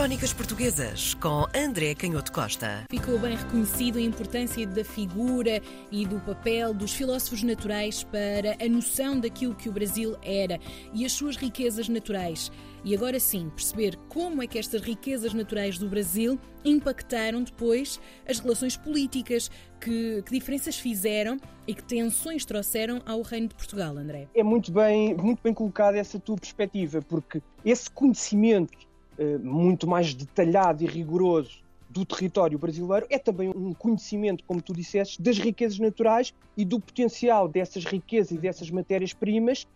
Crónicas Portuguesas com André Canhoto Costa. Ficou bem reconhecido a importância da figura e do papel dos filósofos naturais para a noção daquilo que o Brasil era e as suas riquezas naturais. E agora sim, perceber como é que estas riquezas naturais do Brasil impactaram depois as relações políticas, que, que diferenças fizeram e que tensões trouxeram ao Reino de Portugal, André. É muito bem, muito bem colocada essa tua perspectiva, porque esse conhecimento muito mais detalhado e rigoroso do território brasileiro é também um conhecimento, como tu disseste, das riquezas naturais e do potencial dessas riquezas e dessas matérias-primas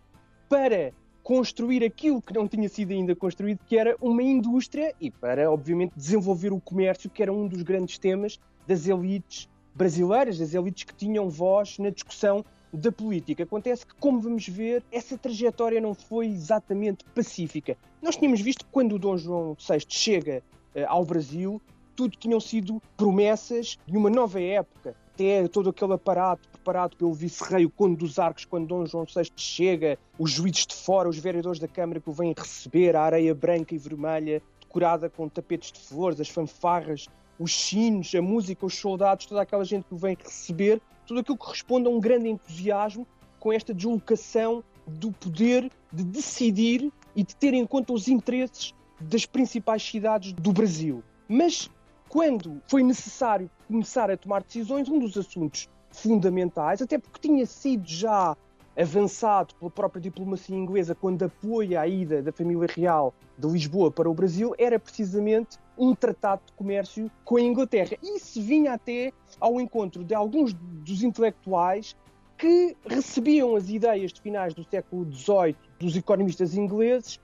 para construir aquilo que não tinha sido ainda construído, que era uma indústria e para, obviamente, desenvolver o comércio, que era um dos grandes temas das elites brasileiras, das elites que tinham voz na discussão da política. Acontece que, como vamos ver, essa trajetória não foi exatamente pacífica. Nós tínhamos visto que quando o Dom João VI chega uh, ao Brasil, tudo tinham sido promessas de uma nova época. Até todo aquele aparato preparado pelo vice-rei, o Conde dos Arcos, quando Dom João VI chega, os juízes de fora, os vereadores da Câmara que o vêm receber, a areia branca e vermelha, decorada com tapetes de flores, as fanfarras, os sinos, a música, os soldados, toda aquela gente que o vem receber, tudo aquilo que responde a um grande entusiasmo com esta deslocação do poder de decidir e de ter em conta os interesses das principais cidades do Brasil. Mas quando foi necessário começar a tomar decisões, um dos assuntos fundamentais, até porque tinha sido já avançado pela própria diplomacia inglesa quando apoia a ida da família real de Lisboa para o Brasil, era precisamente um tratado de comércio com a Inglaterra. E isso vinha até ao encontro de alguns dos intelectuais que recebiam as ideias de finais do século XVIII dos economistas ingleses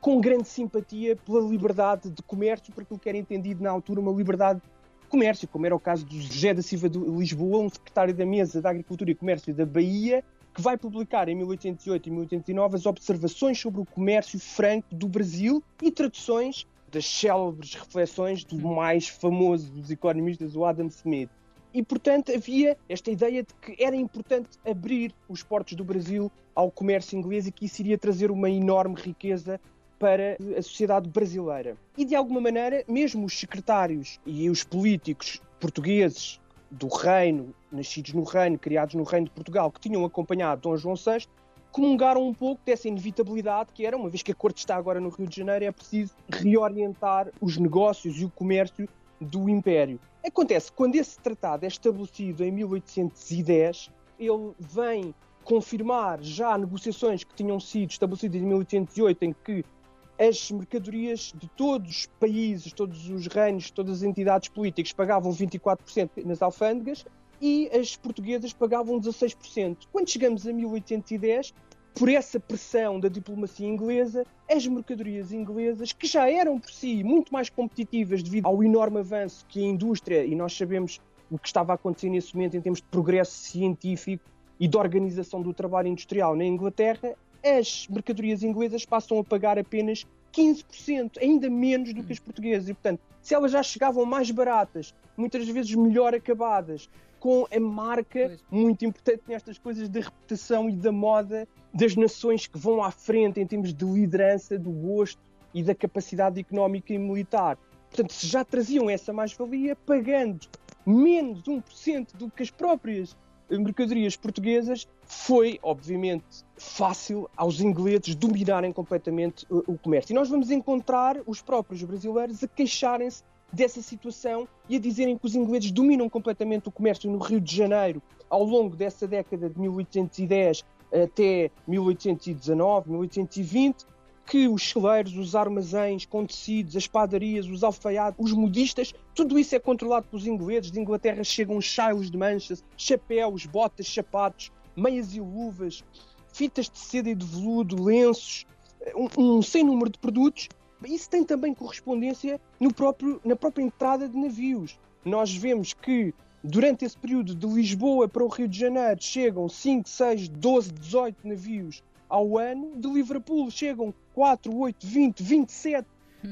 com grande simpatia pela liberdade de comércio, por aquilo que era entendido na altura uma liberdade de comércio, como era o caso do José da Silva de Lisboa, um secretário da Mesa da Agricultura e Comércio da Bahia, que vai publicar em 1808 e 1809 as observações sobre o comércio franco do Brasil e traduções das célebres reflexões do mais famoso dos economistas, o Adam Smith. E, portanto, havia esta ideia de que era importante abrir os portos do Brasil ao comércio inglês e que isso iria trazer uma enorme riqueza para a sociedade brasileira. E, de alguma maneira, mesmo os secretários e os políticos portugueses do reino, nascidos no reino, criados no reino de Portugal, que tinham acompanhado Dom João VI, comungaram um pouco dessa inevitabilidade que era, uma vez que a corte está agora no Rio de Janeiro, é preciso reorientar os negócios e o comércio do Império. Acontece quando esse tratado é estabelecido em 1810, ele vem confirmar já negociações que tinham sido estabelecidas em 1808, em que as mercadorias de todos os países, todos os reinos, todas as entidades políticas pagavam 24% nas alfândegas e as portuguesas pagavam 16%. Quando chegamos a 1810, por essa pressão da diplomacia inglesa, as mercadorias inglesas, que já eram por si muito mais competitivas devido ao enorme avanço que a indústria, e nós sabemos o que estava a acontecer nesse momento em termos de progresso científico e de organização do trabalho industrial na Inglaterra, as mercadorias inglesas passam a pagar apenas 15%, ainda menos do que as portuguesas. E, portanto, se elas já chegavam mais baratas, muitas vezes melhor acabadas, com a marca pois. muito importante nestas coisas da reputação e da moda das nações que vão à frente em termos de liderança, do gosto e da capacidade económica e militar. Portanto, se já traziam essa mais-valia, pagando menos de 1% do que as próprias mercadorias portuguesas, foi, obviamente, fácil aos ingleses dominarem completamente o, o comércio. E nós vamos encontrar os próprios brasileiros a queixarem-se dessa situação e a dizerem que os ingleses dominam completamente o comércio no Rio de Janeiro ao longo dessa década de 1810 até 1819, 1820, que os celeiros, os armazéns com tecidos, as padarias, os alfaiates, os modistas, tudo isso é controlado pelos ingleses. De Inglaterra chegam chaios de manchas, chapéus, botas, sapatos, meias e luvas, fitas de seda e de veludo, lenços, um, um sem número de produtos isso tem também correspondência no próprio, na própria entrada de navios. Nós vemos que durante esse período de Lisboa para o Rio de Janeiro chegam 5, 6, 12, 18 navios ao ano, de Liverpool. Chegam 4, 8, 20, 27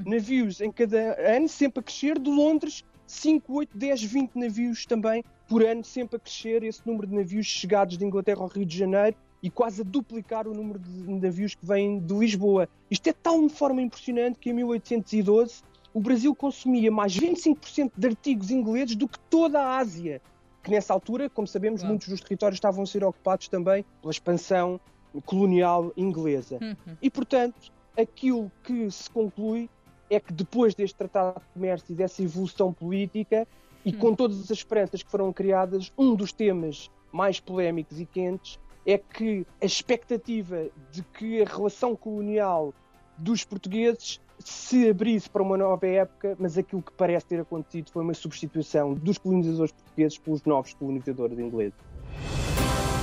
navios em cada ano, sempre a crescer, de Londres 5, 8, 10, 20 navios também por ano, sempre a crescer. Esse número de navios chegados de Inglaterra ao Rio de Janeiro e quase a duplicar o número de navios que vêm de Lisboa. Isto é de tal forma impressionante que em 1812 o Brasil consumia mais 25% de artigos ingleses do que toda a Ásia, que nessa altura, como sabemos, muitos dos territórios estavam a ser ocupados também pela expansão colonial inglesa. Uhum. E, portanto, aquilo que se conclui é que depois deste Tratado de Comércio e dessa evolução política, e uhum. com todas as esperanças que foram criadas, um dos temas mais polémicos e quentes é que a expectativa de que a relação colonial dos portugueses se abrisse para uma nova época, mas aquilo que parece ter acontecido foi uma substituição dos colonizadores portugueses pelos novos colonizadores ingleses.